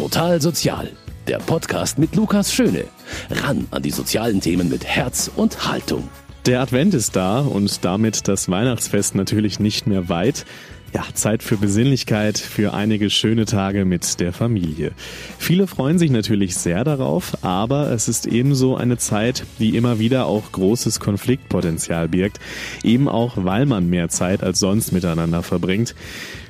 Total Sozial, der Podcast mit Lukas Schöne. Ran an die sozialen Themen mit Herz und Haltung. Der Advent ist da und damit das Weihnachtsfest natürlich nicht mehr weit. Ja, Zeit für Besinnlichkeit, für einige schöne Tage mit der Familie. Viele freuen sich natürlich sehr darauf, aber es ist ebenso eine Zeit, die immer wieder auch großes Konfliktpotenzial birgt, eben auch weil man mehr Zeit als sonst miteinander verbringt.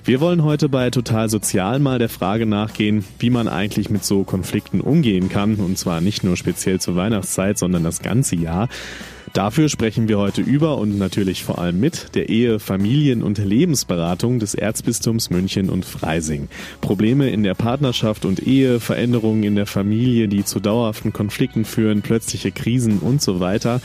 Wir wollen heute bei Total Sozial mal der Frage nachgehen, wie man eigentlich mit so Konflikten umgehen kann, und zwar nicht nur speziell zur Weihnachtszeit, sondern das ganze Jahr. Dafür sprechen wir heute über und natürlich vor allem mit der Ehe, Familien- und Lebensberatung des Erzbistums München und Freising. Probleme in der Partnerschaft und Ehe, Veränderungen in der Familie, die zu dauerhaften Konflikten führen, plötzliche Krisen und so weiter.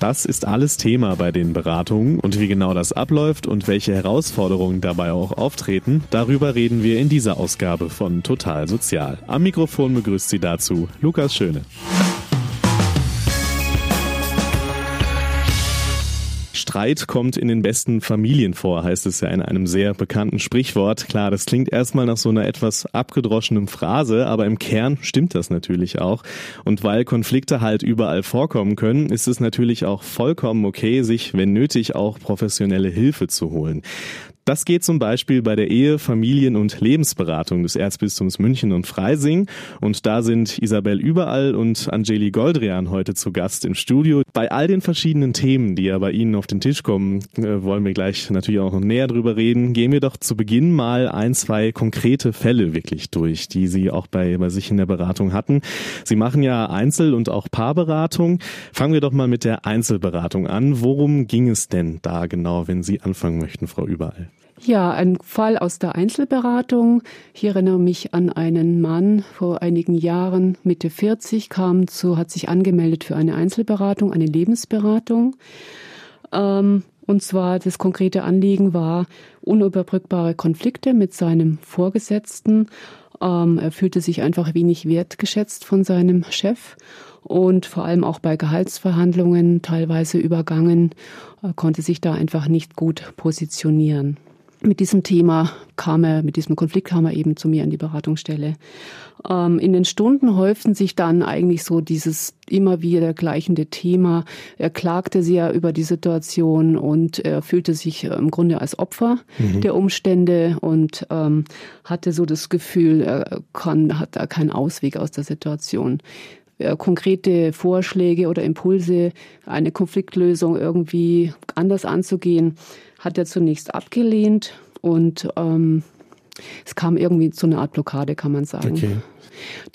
Das ist alles Thema bei den Beratungen und wie genau das abläuft und welche Herausforderungen dabei auch auftreten, darüber reden wir in dieser Ausgabe von Total Sozial. Am Mikrofon begrüßt Sie dazu Lukas Schöne. Streit kommt in den besten Familien vor, heißt es ja in einem sehr bekannten Sprichwort. Klar, das klingt erstmal nach so einer etwas abgedroschenen Phrase, aber im Kern stimmt das natürlich auch. Und weil Konflikte halt überall vorkommen können, ist es natürlich auch vollkommen okay, sich, wenn nötig, auch professionelle Hilfe zu holen. Das geht zum Beispiel bei der Ehe, Familien- und Lebensberatung des Erzbistums München und Freising. Und da sind Isabel Überall und Angeli Goldrian heute zu Gast im Studio. Bei all den verschiedenen Themen, die ja bei Ihnen auf den Tisch kommen, äh, wollen wir gleich natürlich auch noch näher drüber reden. Gehen wir doch zu Beginn mal ein, zwei konkrete Fälle wirklich durch, die Sie auch bei, bei sich in der Beratung hatten. Sie machen ja Einzel- und auch Paarberatung. Fangen wir doch mal mit der Einzelberatung an. Worum ging es denn da genau, wenn Sie anfangen möchten, Frau Überall? Ja, ein Fall aus der Einzelberatung. Ich erinnere mich an einen Mann vor einigen Jahren, Mitte 40, kam zu, hat sich angemeldet für eine Einzelberatung, eine Lebensberatung. Ähm, und zwar das konkrete Anliegen war unüberbrückbare Konflikte mit seinem Vorgesetzten. Ähm, er fühlte sich einfach wenig wertgeschätzt von seinem Chef und vor allem auch bei Gehaltsverhandlungen teilweise übergangen, äh, konnte sich da einfach nicht gut positionieren mit diesem Thema kam er, mit diesem Konflikt kam er eben zu mir an die Beratungsstelle. Ähm, in den Stunden häuften sich dann eigentlich so dieses immer wieder gleichende Thema. Er klagte sehr über die Situation und er fühlte sich im Grunde als Opfer mhm. der Umstände und ähm, hatte so das Gefühl, er kann, hat da keinen Ausweg aus der Situation konkrete Vorschläge oder Impulse, eine Konfliktlösung irgendwie anders anzugehen, hat er zunächst abgelehnt und ähm, es kam irgendwie zu einer Art Blockade, kann man sagen. Okay.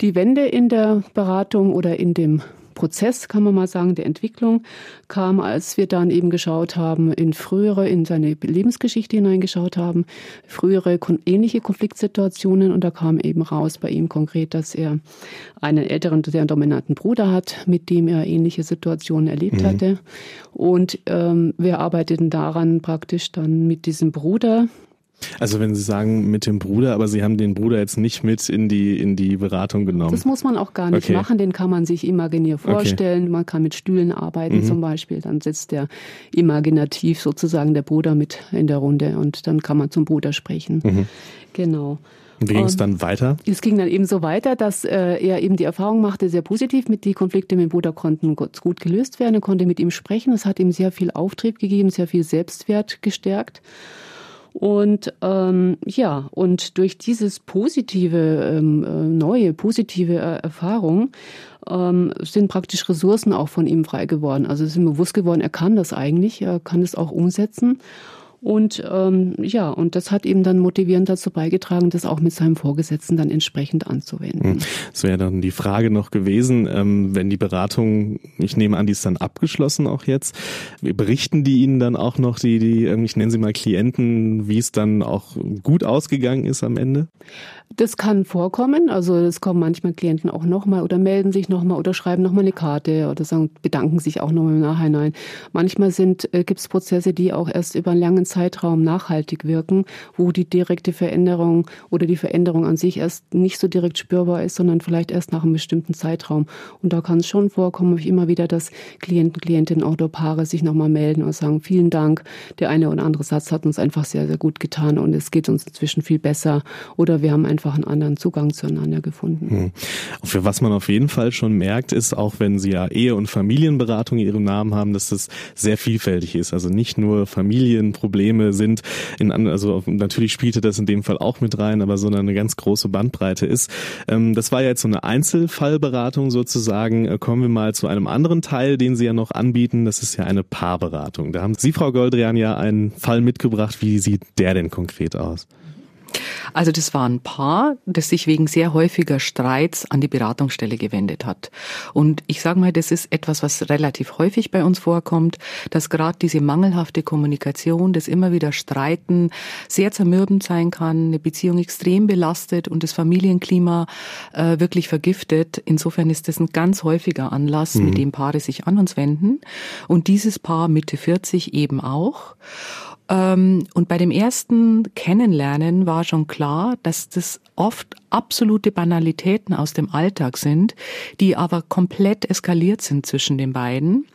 Die Wende in der Beratung oder in dem Prozess, kann man mal sagen, der Entwicklung kam, als wir dann eben geschaut haben, in frühere, in seine Lebensgeschichte hineingeschaut haben, frühere ähnliche Konfliktsituationen und da kam eben raus bei ihm konkret, dass er einen älteren, sehr dominanten Bruder hat, mit dem er ähnliche Situationen erlebt mhm. hatte. Und ähm, wir arbeiteten daran praktisch dann mit diesem Bruder, also wenn Sie sagen mit dem Bruder, aber Sie haben den Bruder jetzt nicht mit in die, in die Beratung genommen. Das muss man auch gar nicht okay. machen, den kann man sich imaginär vorstellen. Okay. Man kann mit Stühlen arbeiten mhm. zum Beispiel, dann sitzt der imaginativ sozusagen der Bruder mit in der Runde und dann kann man zum Bruder sprechen. Mhm. Genau. Und wie ging es dann weiter? Es ging dann eben so weiter, dass äh, er eben die Erfahrung machte, sehr positiv mit die Konflikte mit dem Bruder konnten gut gelöst werden. Er konnte mit ihm sprechen. Es hat ihm sehr viel Auftrieb gegeben, sehr viel Selbstwert gestärkt. Und ähm, ja, und durch dieses positive, ähm, äh, neue, positive Erfahrung ähm, sind praktisch Ressourcen auch von ihm frei geworden. Also es ist ihm bewusst geworden, er kann das eigentlich, er kann es auch umsetzen. Und ähm, ja, und das hat eben dann motivierend dazu beigetragen, das auch mit seinem Vorgesetzten dann entsprechend anzuwenden. Das hm. wäre dann die Frage noch gewesen, ähm, wenn die Beratung, ich nehme an, die ist dann abgeschlossen auch jetzt, berichten die Ihnen dann auch noch, die, die, ähm, ich nenne sie mal Klienten, wie es dann auch gut ausgegangen ist am Ende? Das kann vorkommen. Also es kommen manchmal Klienten auch nochmal oder melden sich nochmal oder schreiben nochmal eine Karte oder sagen, bedanken sich auch nochmal im Nachhinein. Manchmal sind, äh, gibt es Prozesse, die auch erst über einen langen Zeitraum nachhaltig wirken, wo die direkte Veränderung oder die Veränderung an sich erst nicht so direkt spürbar ist, sondern vielleicht erst nach einem bestimmten Zeitraum. Und da kann es schon vorkommen, ich immer wieder, dass Klienten, Klientinnen oder Paare sich nochmal melden und sagen, vielen Dank, der eine oder andere Satz hat uns einfach sehr, sehr gut getan und es geht uns inzwischen viel besser oder wir haben einfach einen anderen Zugang zueinander gefunden. Hm. Für was man auf jeden Fall schon merkt, ist, auch wenn Sie ja Ehe- und Familienberatung in Ihrem Namen haben, dass das sehr vielfältig ist. Also nicht nur Familienprobleme sind, in, also natürlich spielte das in dem Fall auch mit rein, aber sondern eine ganz große Bandbreite ist. Ähm, das war jetzt so eine Einzelfallberatung sozusagen. Äh, kommen wir mal zu einem anderen Teil, den Sie ja noch anbieten. Das ist ja eine Paarberatung. Da haben Sie, Frau Goldrian, ja einen Fall mitgebracht. Wie sieht der denn konkret aus? Also das war ein Paar, das sich wegen sehr häufiger Streits an die Beratungsstelle gewendet hat. Und ich sage mal, das ist etwas, was relativ häufig bei uns vorkommt, dass gerade diese mangelhafte Kommunikation, das immer wieder Streiten sehr zermürbend sein kann, eine Beziehung extrem belastet und das Familienklima äh, wirklich vergiftet. Insofern ist das ein ganz häufiger Anlass, mhm. mit dem Paare sich an uns wenden. Und dieses Paar Mitte 40 eben auch. Ähm, und bei dem ersten Kennenlernen war schon klar, dass das oft absolute Banalitäten aus dem Alltag sind, die aber komplett eskaliert sind zwischen den beiden.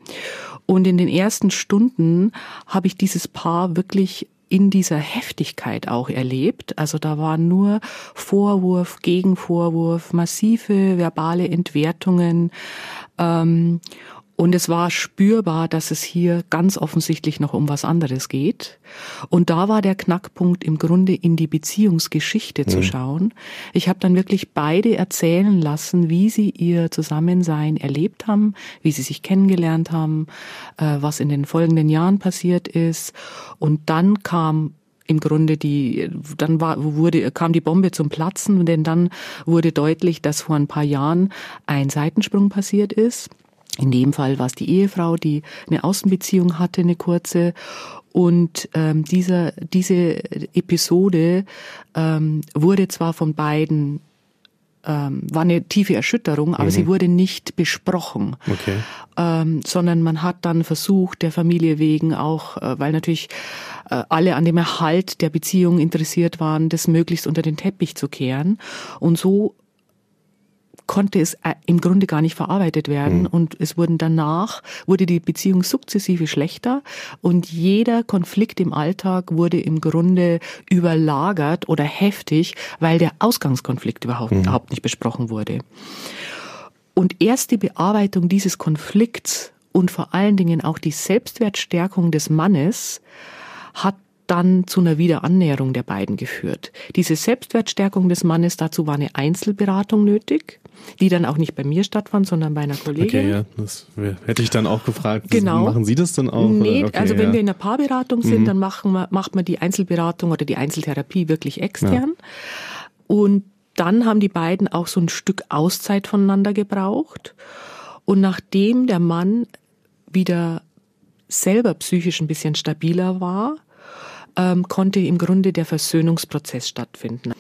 Und in den ersten Stunden habe ich dieses Paar wirklich in dieser Heftigkeit auch erlebt. Also da war nur Vorwurf, Gegenvorwurf, massive verbale Entwertungen. Ähm, und es war spürbar, dass es hier ganz offensichtlich noch um was anderes geht. Und da war der Knackpunkt im Grunde in die Beziehungsgeschichte mhm. zu schauen. Ich habe dann wirklich beide erzählen lassen, wie sie ihr Zusammensein erlebt haben, wie sie sich kennengelernt haben, äh, was in den folgenden Jahren passiert ist. Und dann kam im Grunde die, dann war, wurde, kam die Bombe zum Platzen, denn dann wurde deutlich, dass vor ein paar Jahren ein Seitensprung passiert ist. In dem Fall war es die Ehefrau, die eine Außenbeziehung hatte, eine kurze. Und ähm, dieser, diese Episode ähm, wurde zwar von beiden ähm, war eine tiefe Erschütterung, aber mhm. sie wurde nicht besprochen, okay. ähm, sondern man hat dann versucht, der Familie wegen auch, äh, weil natürlich äh, alle an dem Erhalt der Beziehung interessiert waren, das möglichst unter den Teppich zu kehren. Und so konnte es äh, im Grunde gar nicht verarbeitet werden mhm. und es wurden danach, wurde die Beziehung sukzessive schlechter und jeder Konflikt im Alltag wurde im Grunde überlagert oder heftig, weil der Ausgangskonflikt überhaupt, mhm. überhaupt nicht besprochen wurde. Und erst die Bearbeitung dieses Konflikts und vor allen Dingen auch die Selbstwertstärkung des Mannes hat dann zu einer Wiederannäherung der beiden geführt. Diese Selbstwertstärkung des Mannes, dazu war eine Einzelberatung nötig, die dann auch nicht bei mir stattfand, sondern bei einer Kollegin. Okay, ja, das hätte ich dann auch gefragt. Genau. Machen Sie das dann auch? Nee, okay, also wenn wir in einer Paarberatung sind, mhm. dann machen wir, macht man die Einzelberatung oder die Einzeltherapie wirklich extern. Ja. Und dann haben die beiden auch so ein Stück Auszeit voneinander gebraucht. Und nachdem der Mann wieder selber psychisch ein bisschen stabiler war, ähm, konnte im Grunde der Versöhnungsprozess stattfinden.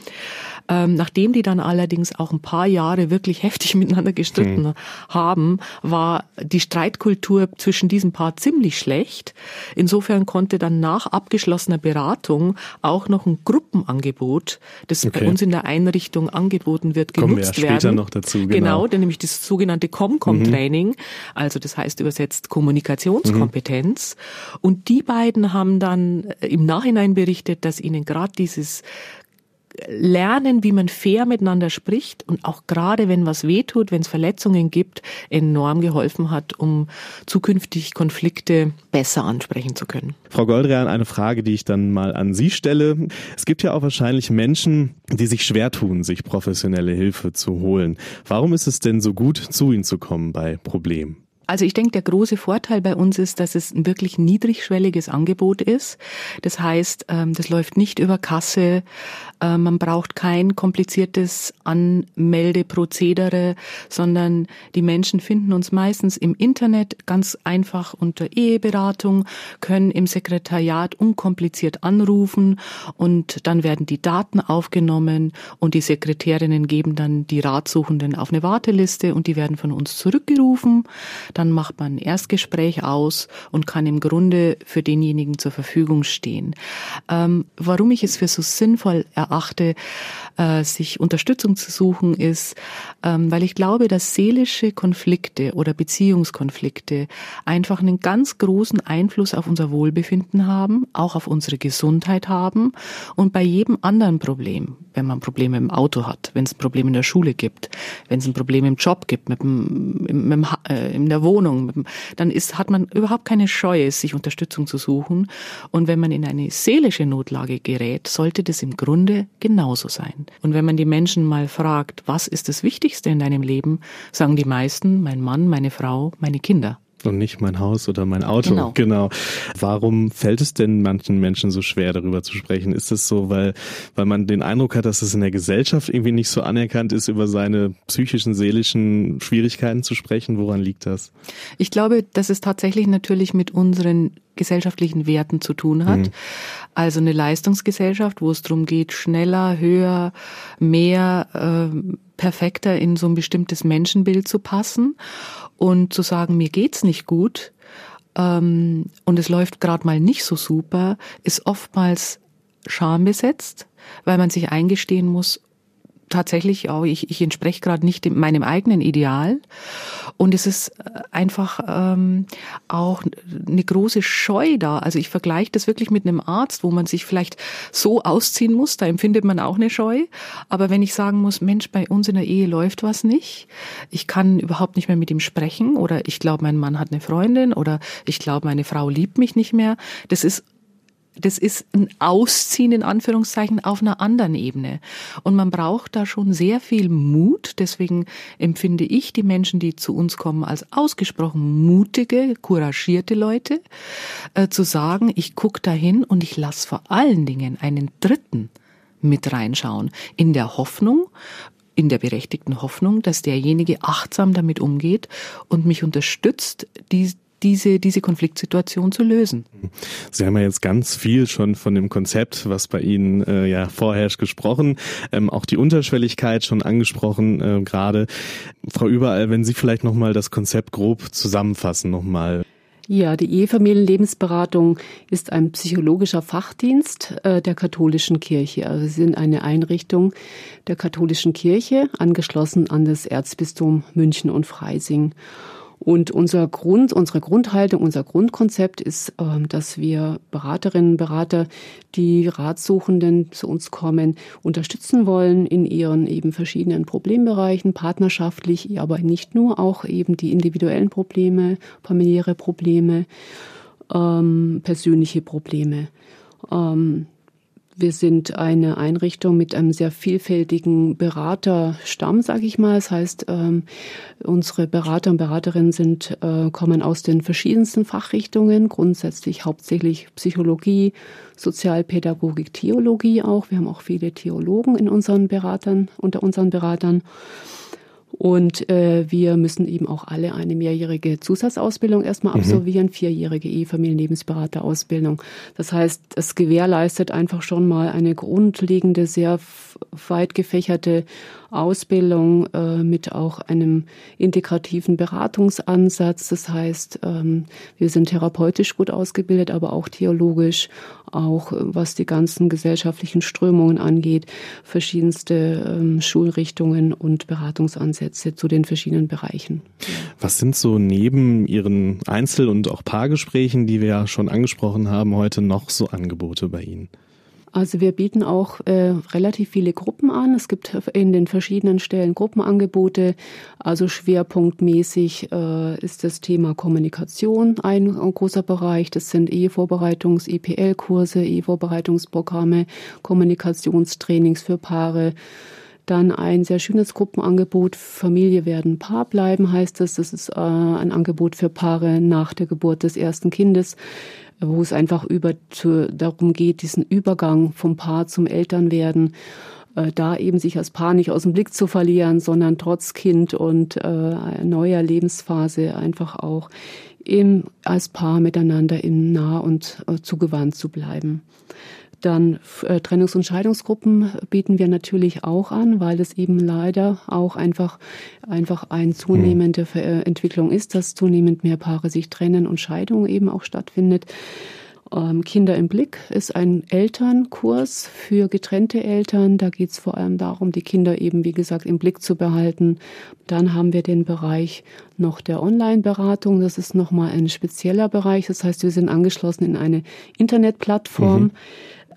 Ähm, nachdem die dann allerdings auch ein paar Jahre wirklich heftig miteinander gestritten mhm. haben, war die Streitkultur zwischen diesem Paar ziemlich schlecht. Insofern konnte dann nach abgeschlossener Beratung auch noch ein Gruppenangebot, das okay. bei uns in der Einrichtung angeboten wird, genutzt Kommen wir später werden. noch dazu. Genau, genau denn nämlich das sogenannte ComCom-Training, mhm. also das heißt übersetzt Kommunikationskompetenz. Mhm. Und die beiden haben dann im Nachhinein berichtet, dass ihnen gerade dieses lernen, wie man fair miteinander spricht und auch gerade wenn was wehtut, wenn es Verletzungen gibt, enorm geholfen hat, um zukünftig Konflikte besser ansprechen zu können. Frau Goldrian, eine Frage, die ich dann mal an Sie stelle. Es gibt ja auch wahrscheinlich Menschen, die sich schwer tun, sich professionelle Hilfe zu holen. Warum ist es denn so gut, zu Ihnen zu kommen bei Problemen? Also ich denke, der große Vorteil bei uns ist, dass es ein wirklich niedrigschwelliges Angebot ist. Das heißt, ähm, das läuft nicht über Kasse. Äh, man braucht kein kompliziertes Anmeldeprozedere, sondern die Menschen finden uns meistens im Internet ganz einfach unter Eheberatung, können im Sekretariat unkompliziert anrufen und dann werden die Daten aufgenommen und die Sekretärinnen geben dann die Ratsuchenden auf eine Warteliste und die werden von uns zurückgerufen dann macht man ein Erstgespräch aus und kann im Grunde für denjenigen zur Verfügung stehen. Ähm, warum ich es für so sinnvoll erachte, äh, sich Unterstützung zu suchen, ist, ähm, weil ich glaube, dass seelische Konflikte oder Beziehungskonflikte einfach einen ganz großen Einfluss auf unser Wohlbefinden haben, auch auf unsere Gesundheit haben und bei jedem anderen Problem, wenn man Probleme im Auto hat, wenn es Probleme in der Schule gibt, wenn es ein Problem im Job gibt, mit dem, mit dem, äh, in der Wohnung, dem, dann ist, hat man überhaupt keine Scheu, sich Unterstützung zu suchen. Und wenn man in eine seelische Notlage gerät, sollte das im Grunde genauso sein. Und wenn man die Menschen mal fragt, was ist das Wichtigste in deinem Leben, sagen die meisten, mein Mann, meine Frau, meine Kinder. Und nicht mein Haus oder mein Auto. Genau. genau. Warum fällt es denn manchen Menschen so schwer, darüber zu sprechen? Ist es so, weil, weil man den Eindruck hat, dass es in der Gesellschaft irgendwie nicht so anerkannt ist, über seine psychischen, seelischen Schwierigkeiten zu sprechen? Woran liegt das? Ich glaube, dass es tatsächlich natürlich mit unseren gesellschaftlichen Werten zu tun hat. Mhm. Also eine Leistungsgesellschaft, wo es darum geht, schneller, höher, mehr, äh, perfekter in so ein bestimmtes Menschenbild zu passen und zu sagen, mir geht's nicht gut ähm, und es läuft gerade mal nicht so super, ist oftmals schambesetzt, weil man sich eingestehen muss, tatsächlich auch, ich, ich entspreche gerade nicht dem, meinem eigenen Ideal. Und es ist äh, einfach ähm, auch eine große Scheu da. Also ich vergleiche das wirklich mit einem Arzt, wo man sich vielleicht so ausziehen muss, da empfindet man auch eine Scheu. Aber wenn ich sagen muss, Mensch, bei uns in der Ehe läuft was nicht, ich kann überhaupt nicht mehr mit ihm sprechen oder ich glaube, mein Mann hat eine Freundin oder ich glaube, meine Frau liebt mich nicht mehr, das ist das ist ein Ausziehen in Anführungszeichen auf einer anderen Ebene. Und man braucht da schon sehr viel Mut. Deswegen empfinde ich die Menschen, die zu uns kommen, als ausgesprochen mutige, couragierte Leute, äh, zu sagen, ich gucke dahin und ich lasse vor allen Dingen einen Dritten mit reinschauen, in der Hoffnung, in der berechtigten Hoffnung, dass derjenige achtsam damit umgeht und mich unterstützt, die, diese, diese Konfliktsituation zu lösen. Sie haben ja jetzt ganz viel schon von dem Konzept, was bei Ihnen äh, ja vorherrscht, gesprochen, ähm, auch die Unterschwelligkeit schon angesprochen äh, gerade. Frau Überall, wenn Sie vielleicht nochmal das Konzept grob zusammenfassen nochmal. Ja, die Ehefamilienlebensberatung ist ein psychologischer Fachdienst äh, der katholischen Kirche. Also sie sind eine Einrichtung der katholischen Kirche, angeschlossen an das Erzbistum München und Freising. Und unser Grund, unsere Grundhaltung, unser Grundkonzept ist, ähm, dass wir Beraterinnen und Berater, die Ratsuchenden zu uns kommen, unterstützen wollen in ihren eben verschiedenen Problembereichen, partnerschaftlich, aber nicht nur, auch eben die individuellen Probleme, familiäre Probleme, ähm, persönliche Probleme. Wir sind eine Einrichtung mit einem sehr vielfältigen Beraterstamm, sage ich mal. Das heißt, ähm, unsere Berater und Beraterinnen sind, äh, kommen aus den verschiedensten Fachrichtungen, grundsätzlich hauptsächlich Psychologie, Sozialpädagogik, Theologie auch. Wir haben auch viele Theologen in unseren Beratern, unter unseren Beratern. Und äh, wir müssen eben auch alle eine mehrjährige Zusatzausbildung erstmal mhm. absolvieren, vierjährige Ehefamilienlebensberaterausbildung. Das heißt, es gewährleistet einfach schon mal eine grundlegende, sehr weit gefächerte Ausbildung äh, mit auch einem integrativen Beratungsansatz. Das heißt, ähm, wir sind therapeutisch gut ausgebildet, aber auch theologisch, auch äh, was die ganzen gesellschaftlichen Strömungen angeht, verschiedenste ähm, Schulrichtungen und Beratungsansätze zu den verschiedenen Bereichen. Was sind so neben Ihren Einzel- und auch Paargesprächen, die wir ja schon angesprochen haben, heute noch so Angebote bei Ihnen? Also wir bieten auch äh, relativ viele Gruppen an. Es gibt in den verschiedenen Stellen Gruppenangebote. Also schwerpunktmäßig äh, ist das Thema Kommunikation ein, ein großer Bereich. Das sind Ehevorbereitungs-, EPL-Kurse, Ehevorbereitungsprogramme, Kommunikationstrainings für Paare. Dann ein sehr schönes Gruppenangebot, Familie werden Paar bleiben heißt es. Das ist äh, ein Angebot für Paare nach der Geburt des ersten Kindes wo es einfach über zu, darum geht, diesen Übergang vom Paar zum Elternwerden, äh, da eben sich als Paar nicht aus dem Blick zu verlieren, sondern trotz Kind und äh, neuer Lebensphase einfach auch im, als Paar miteinander in nah und äh, zugewandt zu bleiben. Dann äh, Trennungs- und Scheidungsgruppen bieten wir natürlich auch an, weil es eben leider auch einfach, einfach eine zunehmende mhm. Entwicklung ist, dass zunehmend mehr Paare sich trennen und Scheidung eben auch stattfindet. Ähm, Kinder im Blick ist ein Elternkurs für getrennte Eltern. Da geht es vor allem darum, die Kinder eben, wie gesagt, im Blick zu behalten. Dann haben wir den Bereich noch der Online-Beratung. Das ist nochmal ein spezieller Bereich. Das heißt, wir sind angeschlossen in eine Internetplattform. Mhm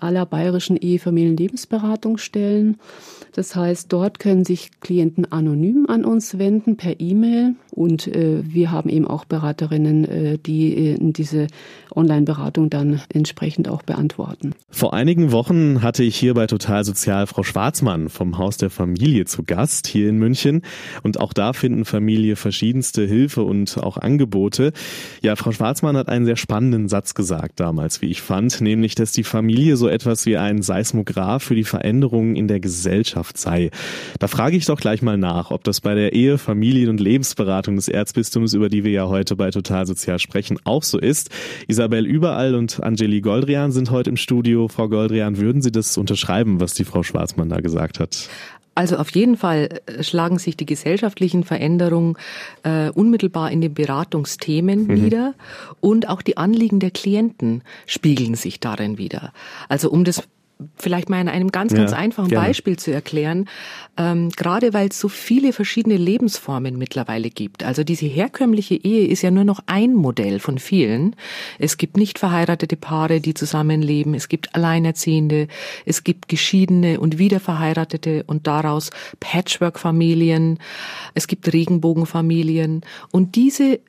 aller bayerischen Ehefamilien-Lebensberatungsstellen. Das heißt, dort können sich Klienten anonym an uns wenden per E-Mail und äh, wir haben eben auch Beraterinnen, äh, die äh, diese Online-Beratung dann entsprechend auch beantworten. Vor einigen Wochen hatte ich hier bei Total Sozial Frau Schwarzmann vom Haus der Familie zu Gast hier in München und auch da finden Familie verschiedenste Hilfe und auch Angebote. Ja, Frau Schwarzmann hat einen sehr spannenden Satz gesagt damals, wie ich fand, nämlich, dass die Familie so etwas wie ein Seismograph für die Veränderungen in der Gesellschaft sei. Da frage ich doch gleich mal nach, ob das bei der Ehe, Familien- und Lebensberatung des Erzbistums, über die wir ja heute bei Total Sozial sprechen, auch so ist. Isabel Überall und Angeli Goldrian sind heute im Studio. Frau Goldrian, würden Sie das unterschreiben, was die Frau Schwarzmann da gesagt hat? Also auf jeden Fall äh, schlagen sich die gesellschaftlichen Veränderungen äh, unmittelbar in den Beratungsthemen mhm. nieder und auch die Anliegen der Klienten spiegeln sich darin wieder. Also um das vielleicht mal in einem ganz, ganz ja, einfachen gerne. Beispiel zu erklären. Ähm, gerade weil es so viele verschiedene Lebensformen mittlerweile gibt. Also diese herkömmliche Ehe ist ja nur noch ein Modell von vielen. Es gibt nicht verheiratete Paare, die zusammenleben. Es gibt Alleinerziehende. Es gibt geschiedene und wiederverheiratete und daraus Patchwork-Familien. Es gibt Regenbogenfamilien. Und diese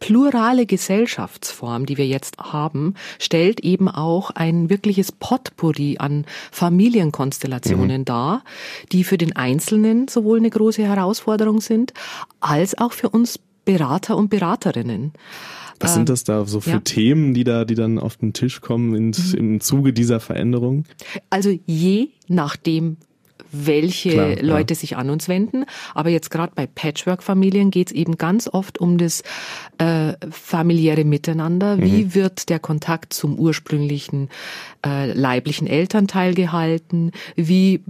plurale Gesellschaftsform, die wir jetzt haben, stellt eben auch ein wirkliches Potpourri an Familienkonstellationen mhm. dar, die für den Einzelnen sowohl eine große Herausforderung sind, als auch für uns Berater und Beraterinnen. Was sind ähm, das da so für ja. Themen, die da, die dann auf den Tisch kommen in, mhm. im Zuge dieser Veränderung? Also je nachdem, welche Klar, Leute ja. sich an uns wenden. Aber jetzt gerade bei Patchwork-Familien geht es eben ganz oft um das äh, familiäre Miteinander. Wie mhm. wird der Kontakt zum ursprünglichen äh, leiblichen Elternteil gehalten? Wie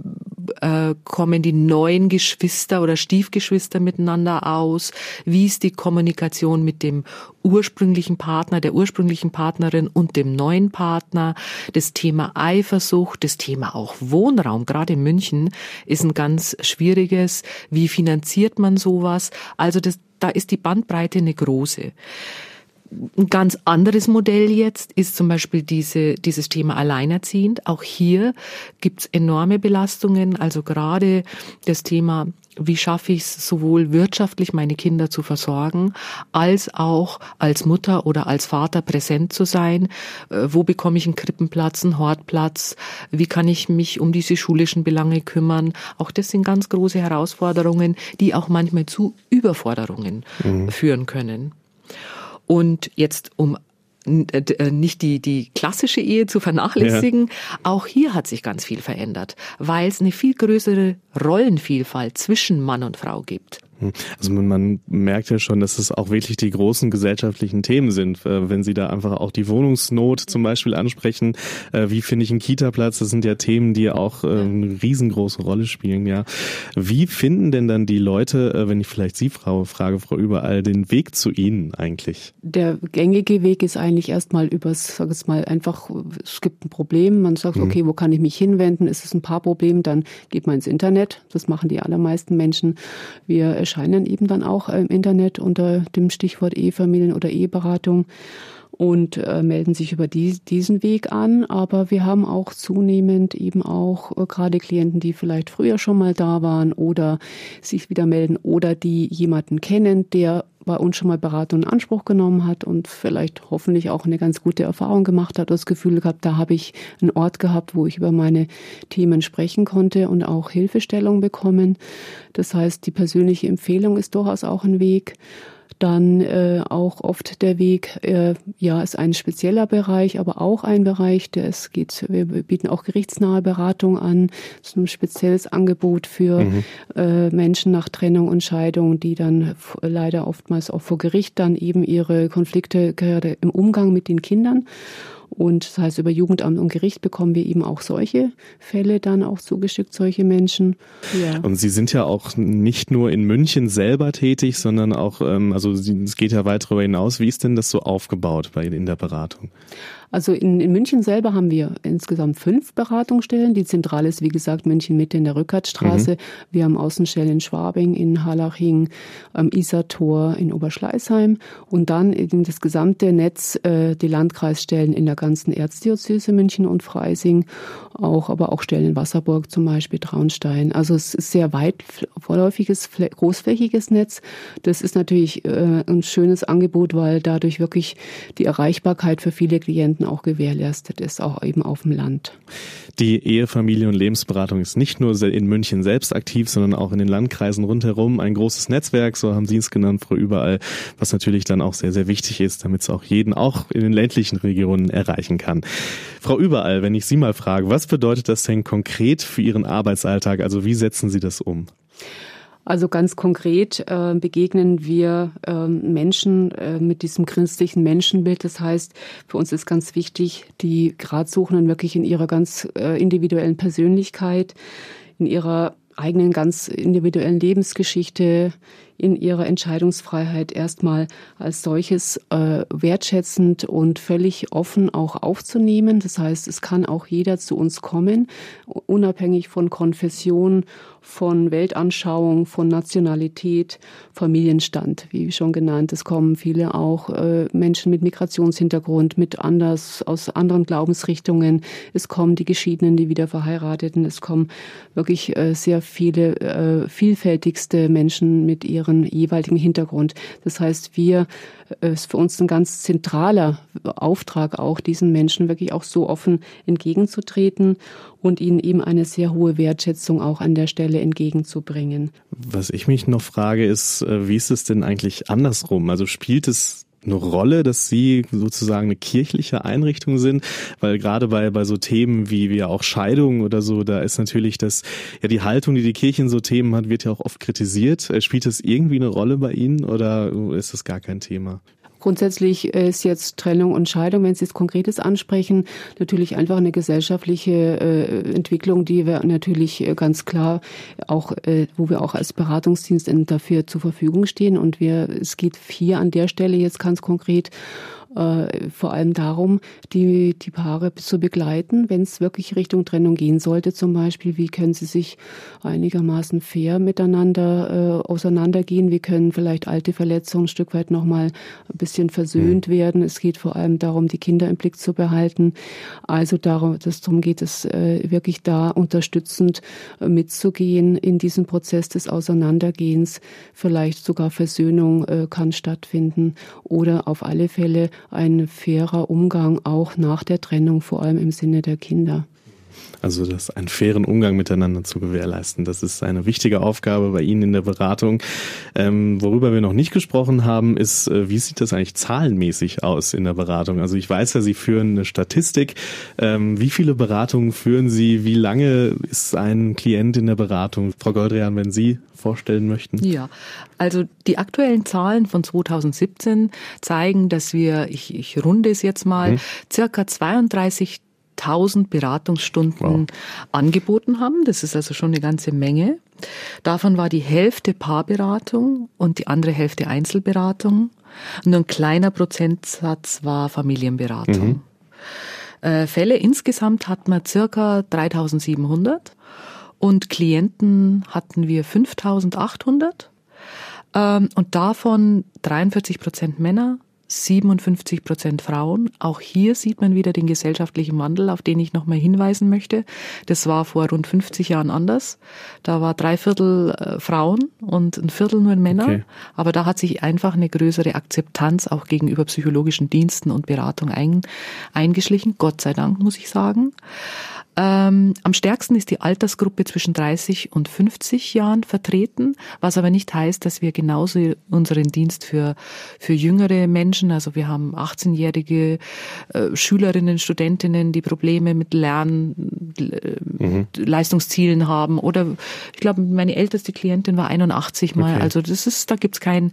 äh, kommen die neuen Geschwister oder Stiefgeschwister miteinander aus? Wie ist die Kommunikation mit dem ursprünglichen Partner, der ursprünglichen Partnerin und dem neuen Partner? Das Thema Eifersucht, das Thema auch Wohnraum, gerade in München, ist ein ganz schwieriges. Wie finanziert man sowas? Also das, da ist die Bandbreite eine große. Ein ganz anderes Modell jetzt ist zum Beispiel diese, dieses Thema Alleinerziehend. Auch hier gibt's enorme Belastungen. Also gerade das Thema, wie schaffe ich es sowohl wirtschaftlich, meine Kinder zu versorgen, als auch als Mutter oder als Vater präsent zu sein. Äh, wo bekomme ich einen Krippenplatz, einen Hortplatz? Wie kann ich mich um diese schulischen Belange kümmern? Auch das sind ganz große Herausforderungen, die auch manchmal zu Überforderungen mhm. führen können. Und jetzt, um äh, äh, nicht die, die klassische Ehe zu vernachlässigen. Ja. Auch hier hat sich ganz viel verändert, weil es eine viel größere Rollenvielfalt zwischen Mann und Frau gibt. Also man, man merkt ja schon, dass es auch wirklich die großen gesellschaftlichen Themen sind, äh, wenn Sie da einfach auch die Wohnungsnot zum Beispiel ansprechen. Äh, wie finde ich einen Kita-Platz? Das sind ja Themen, die auch äh, eine riesengroße Rolle spielen. Ja, wie finden denn dann die Leute, wenn ich vielleicht Sie Frau frage, Frau Überall, den Weg zu Ihnen eigentlich? Der gängige Weg ist eigentlich erstmal übers, sag es mal einfach, es gibt ein Problem. Man sagt, mhm. okay, wo kann ich mich hinwenden? Ist es ein Paarproblem? Dann geht man ins Internet. Das machen die allermeisten Menschen. Wir erscheinen eben dann auch im Internet unter dem Stichwort Ehefamilien oder Eheberatung und äh, melden sich über die, diesen Weg an. Aber wir haben auch zunehmend eben auch äh, gerade Klienten, die vielleicht früher schon mal da waren oder sich wieder melden oder die jemanden kennen, der bei uns schon mal Beratung in Anspruch genommen hat und vielleicht hoffentlich auch eine ganz gute Erfahrung gemacht hat, das Gefühl gehabt, da habe ich einen Ort gehabt, wo ich über meine Themen sprechen konnte und auch Hilfestellung bekommen. Das heißt, die persönliche Empfehlung ist durchaus auch ein Weg. Dann äh, auch oft der Weg, äh, ja, ist ein spezieller Bereich, aber auch ein Bereich, der es geht, wir bieten auch gerichtsnahe Beratung an, das ist ein spezielles Angebot für mhm. äh, Menschen nach Trennung und Scheidung, die dann leider oftmals auch vor Gericht dann eben ihre Konflikte gerade im Umgang mit den Kindern Und das heißt, über Jugendamt und Gericht bekommen wir eben auch solche Fälle dann auch zugeschickt, solche Menschen. Ja. Und Sie sind ja auch nicht nur in München selber tätig, sondern auch, ähm, also es geht ja weit darüber hinaus. Wie ist denn das so aufgebaut bei in der Beratung? Also in, in München selber haben wir insgesamt fünf Beratungsstellen. Die zentrale ist, wie gesagt, München Mitte in der Rückertstraße. Mhm. Wir haben Außenstellen in Schwabing, in Harlaching, am Isartor, in Oberschleißheim und dann in das gesamte Netz äh, die Landkreisstellen in der ganzen Erzdiözese München und Freising, auch aber auch Stellen in Wasserburg zum Beispiel, Traunstein. Also es ist sehr weit vorläufiges, großflächiges Netz. Das ist natürlich äh, ein schönes Angebot, weil dadurch wirklich die Erreichbarkeit für viele Klienten Patienten auch gewährleistet ist, auch eben auf dem Land. Die Ehe, Familie und Lebensberatung ist nicht nur in München selbst aktiv, sondern auch in den Landkreisen rundherum ein großes Netzwerk, so haben Sie es genannt, Frau Überall, was natürlich dann auch sehr, sehr wichtig ist, damit es auch jeden, auch in den ländlichen Regionen erreichen kann. Frau Überall, wenn ich Sie mal frage, was bedeutet das denn konkret für Ihren Arbeitsalltag? Also wie setzen Sie das um? Also ganz konkret äh, begegnen wir äh, Menschen äh, mit diesem christlichen Menschenbild. Das heißt, für uns ist ganz wichtig, die Gradsuchenden wirklich in ihrer ganz äh, individuellen Persönlichkeit, in ihrer eigenen ganz individuellen Lebensgeschichte, in ihrer Entscheidungsfreiheit erstmal als solches äh, wertschätzend und völlig offen auch aufzunehmen. Das heißt, es kann auch jeder zu uns kommen, unabhängig von Konfession, von Weltanschauung, von Nationalität, Familienstand, wie schon genannt. Es kommen viele auch äh, Menschen mit Migrationshintergrund, mit anders, aus anderen Glaubensrichtungen. Es kommen die Geschiedenen, die wieder verheirateten. Es kommen wirklich äh, sehr viele, äh, vielfältigste Menschen mit ihren ihren jeweiligen Hintergrund. Das heißt, wir äh, ist für uns ein ganz zentraler Auftrag auch, diesen Menschen wirklich auch so offen entgegenzutreten und ihnen eben eine sehr hohe Wertschätzung auch an der Stelle entgegenzubringen. Was ich mich noch frage, ist, äh, wie ist es denn eigentlich andersrum? Also spielt es eine Rolle, dass Sie sozusagen eine kirchliche Einrichtung sind? Weil gerade bei, bei so Themen wie, wie auch Scheidung oder so, da ist natürlich das, ja, die Haltung, die die Kirche in so Themen hat, wird ja auch oft kritisiert. Äh, spielt das irgendwie eine Rolle bei Ihnen oder ist das gar kein Thema? Grundsätzlich ist jetzt Trennung und Scheidung, wenn Sie es Konkretes ansprechen, natürlich einfach eine gesellschaftliche äh, Entwicklung, die wir natürlich äh, ganz klar auch, äh, wo wir auch als Beratungsdienst dafür zur Verfügung stehen. Und wir, es geht hier an der Stelle jetzt ganz konkret äh, vor allem darum, die, die Paare zu begleiten, wenn es wirklich Richtung Trennung gehen sollte, zum Beispiel, wie können sie sich einigermaßen fair miteinander äh, auseinandergehen, wie können vielleicht alte Verletzungen ein Stück weit nochmal ein bisschen versöhnt mhm. werden. Es geht vor allem darum, die Kinder im Blick zu behalten. Also darum, dass darum geht es äh, wirklich da unterstützend äh, mitzugehen in diesem Prozess des Auseinandergehens. Vielleicht sogar Versöhnung äh, kann stattfinden oder auf alle Fälle ein fairer Umgang auch nach der Trennung, vor allem im Sinne der Kinder. Also das einen fairen Umgang miteinander zu gewährleisten. Das ist eine wichtige Aufgabe bei Ihnen in der Beratung. Ähm, worüber wir noch nicht gesprochen haben, ist, äh, wie sieht das eigentlich zahlenmäßig aus in der Beratung? Also ich weiß ja, Sie führen eine Statistik. Ähm, wie viele Beratungen führen Sie? Wie lange ist ein Klient in der Beratung? Frau Goldrian, wenn Sie vorstellen möchten? Ja, also die aktuellen Zahlen von 2017 zeigen, dass wir, ich, ich runde es jetzt mal, hm. circa 32 1000 Beratungsstunden wow. angeboten haben. Das ist also schon eine ganze Menge. Davon war die Hälfte Paarberatung und die andere Hälfte Einzelberatung. Und ein kleiner Prozentsatz war Familienberatung. Mhm. Äh, Fälle insgesamt hatten wir circa 3700 und Klienten hatten wir 5800 ähm, und davon 43 Prozent Männer, 57 Prozent Frauen. Auch hier sieht man wieder den gesellschaftlichen Wandel, auf den ich nochmal hinweisen möchte. Das war vor rund 50 Jahren anders. Da war drei Viertel äh, Frauen und ein Viertel nur Männer. Okay. Aber da hat sich einfach eine größere Akzeptanz auch gegenüber psychologischen Diensten und Beratung ein, eingeschlichen. Gott sei Dank, muss ich sagen. Ähm, am stärksten ist die Altersgruppe zwischen 30 und 50 Jahren vertreten, was aber nicht heißt, dass wir genauso unseren Dienst für, für jüngere Menschen, also wir haben 18-jährige äh, Schülerinnen, Studentinnen, die Probleme mit Lernen, äh, mhm. Leistungszielen haben oder ich glaube, meine älteste Klientin war 81 mal, okay. also das ist, da gibt's kein,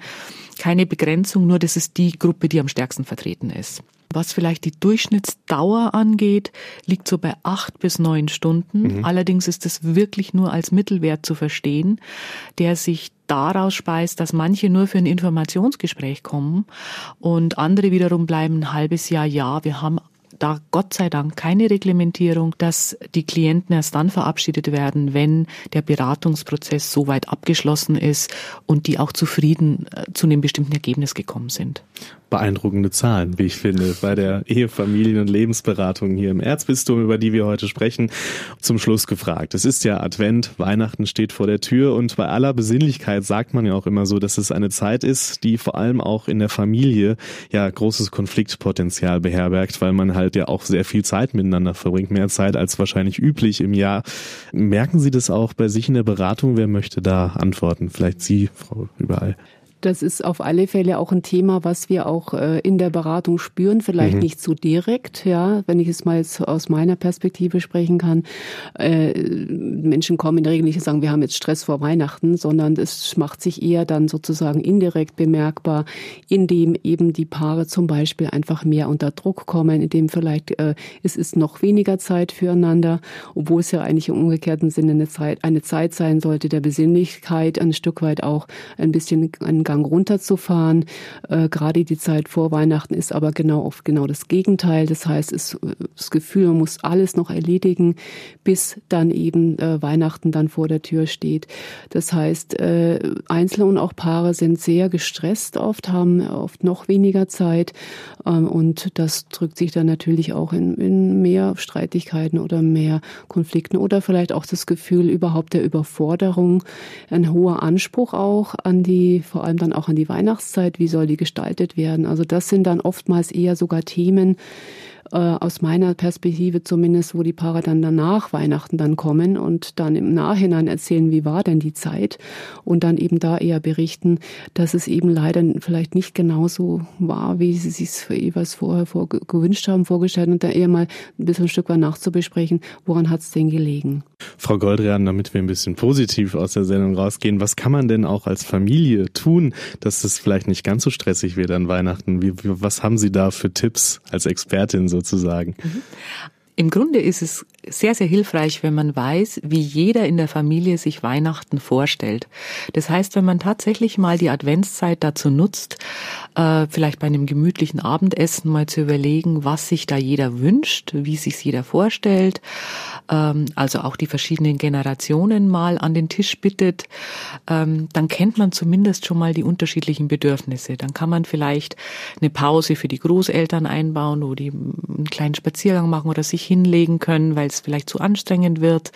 keine Begrenzung, nur das ist die Gruppe, die am stärksten vertreten ist. Was vielleicht die Durchschnittsdauer angeht, liegt so bei acht bis neun Stunden. Mhm. Allerdings ist es wirklich nur als Mittelwert zu verstehen, der sich daraus speist, dass manche nur für ein Informationsgespräch kommen und andere wiederum bleiben ein halbes Jahr, ja, wir haben da Gott sei Dank keine Reglementierung, dass die Klienten erst dann verabschiedet werden, wenn der Beratungsprozess soweit abgeschlossen ist und die auch zufrieden äh, zu einem bestimmten Ergebnis gekommen sind beeindruckende Zahlen, wie ich finde, bei der Ehefamilien- und Lebensberatung hier im Erzbistum, über die wir heute sprechen. Zum Schluss gefragt. Es ist ja Advent, Weihnachten steht vor der Tür und bei aller Besinnlichkeit sagt man ja auch immer so, dass es eine Zeit ist, die vor allem auch in der Familie ja großes Konfliktpotenzial beherbergt, weil man halt ja auch sehr viel Zeit miteinander verbringt, mehr Zeit als wahrscheinlich üblich im Jahr. Merken Sie das auch bei sich in der Beratung? Wer möchte da antworten? Vielleicht Sie, Frau Überall. Das ist auf alle Fälle auch ein Thema, was wir auch äh, in der Beratung spüren, vielleicht mhm. nicht so direkt, ja, wenn ich es mal jetzt aus meiner Perspektive sprechen kann. Äh, Menschen kommen in der Regel nicht und sagen, wir haben jetzt Stress vor Weihnachten, sondern es macht sich eher dann sozusagen indirekt bemerkbar, indem eben die Paare zum Beispiel einfach mehr unter Druck kommen, indem vielleicht äh, es ist noch weniger Zeit füreinander, obwohl es ja eigentlich im umgekehrten Sinne eine Zeit, eine Zeit sein sollte der Besinnlichkeit, ein Stück weit auch ein bisschen ein Gang Gang runterzufahren. Äh, gerade die Zeit vor Weihnachten ist aber genau oft genau das Gegenteil. Das heißt, es, das Gefühl, man muss alles noch erledigen, bis dann eben äh, Weihnachten dann vor der Tür steht. Das heißt, äh, Einzelne und auch Paare sind sehr gestresst oft, haben oft noch weniger Zeit ähm, und das drückt sich dann natürlich auch in, in mehr Streitigkeiten oder mehr Konflikten oder vielleicht auch das Gefühl überhaupt der Überforderung, ein hoher Anspruch auch an die, vor allem dann dann auch an die Weihnachtszeit, wie soll die gestaltet werden? Also das sind dann oftmals eher sogar Themen, äh, aus meiner Perspektive zumindest, wo die Paare dann danach Weihnachten dann kommen und dann im Nachhinein erzählen, wie war denn die Zeit und dann eben da eher berichten, dass es eben leider vielleicht nicht genauso war, wie sie sich jeweils vorher vor, gewünscht haben, vorgestellt und da eher mal ein bisschen ein Stück weit nachzubesprechen, woran hat es denn gelegen. Frau Goldrian, damit wir ein bisschen positiv aus der Sendung rausgehen, was kann man denn auch als Familie tun, dass es vielleicht nicht ganz so stressig wird an Weihnachten? Wie, was haben Sie da für Tipps als Expertin sozusagen? Mhm. Im Grunde ist es sehr, sehr hilfreich, wenn man weiß, wie jeder in der Familie sich Weihnachten vorstellt. Das heißt, wenn man tatsächlich mal die Adventszeit dazu nutzt, äh, vielleicht bei einem gemütlichen Abendessen mal zu überlegen, was sich da jeder wünscht, wie sich jeder vorstellt, ähm, also auch die verschiedenen Generationen mal an den Tisch bittet, ähm, dann kennt man zumindest schon mal die unterschiedlichen Bedürfnisse. Dann kann man vielleicht eine Pause für die Großeltern einbauen, wo die einen kleinen Spaziergang machen oder sich hinlegen können, weil es vielleicht zu anstrengend wird.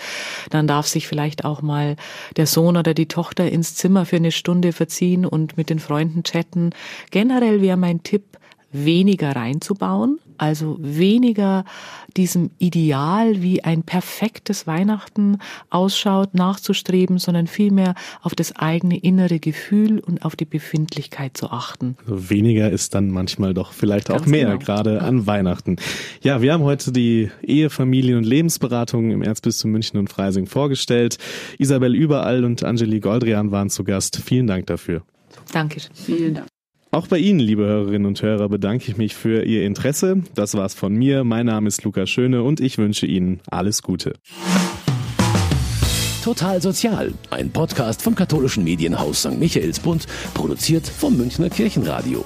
Dann darf sich vielleicht auch mal der Sohn oder die Tochter ins Zimmer für eine Stunde verziehen und mit den Freunden chatten. Generell wäre mein Tipp, weniger reinzubauen, also weniger diesem Ideal, wie ein perfektes Weihnachten ausschaut, nachzustreben, sondern vielmehr auf das eigene innere Gefühl und auf die Befindlichkeit zu achten. Also weniger ist dann manchmal doch vielleicht Ganz auch mehr, genau. gerade an Weihnachten. Ja, wir haben heute die Ehe, Familien und Lebensberatung im Erzbistum München und Freising vorgestellt. Isabel Überall und Angeli Goldrian waren zu Gast. Vielen Dank dafür. Danke. Vielen Dank. Auch bei Ihnen, liebe Hörerinnen und Hörer, bedanke ich mich für Ihr Interesse. Das war's von mir. Mein Name ist Lukas Schöne und ich wünsche Ihnen alles Gute. Total Sozial, ein Podcast vom katholischen Medienhaus St. Michaelsbund, produziert vom Münchner Kirchenradio.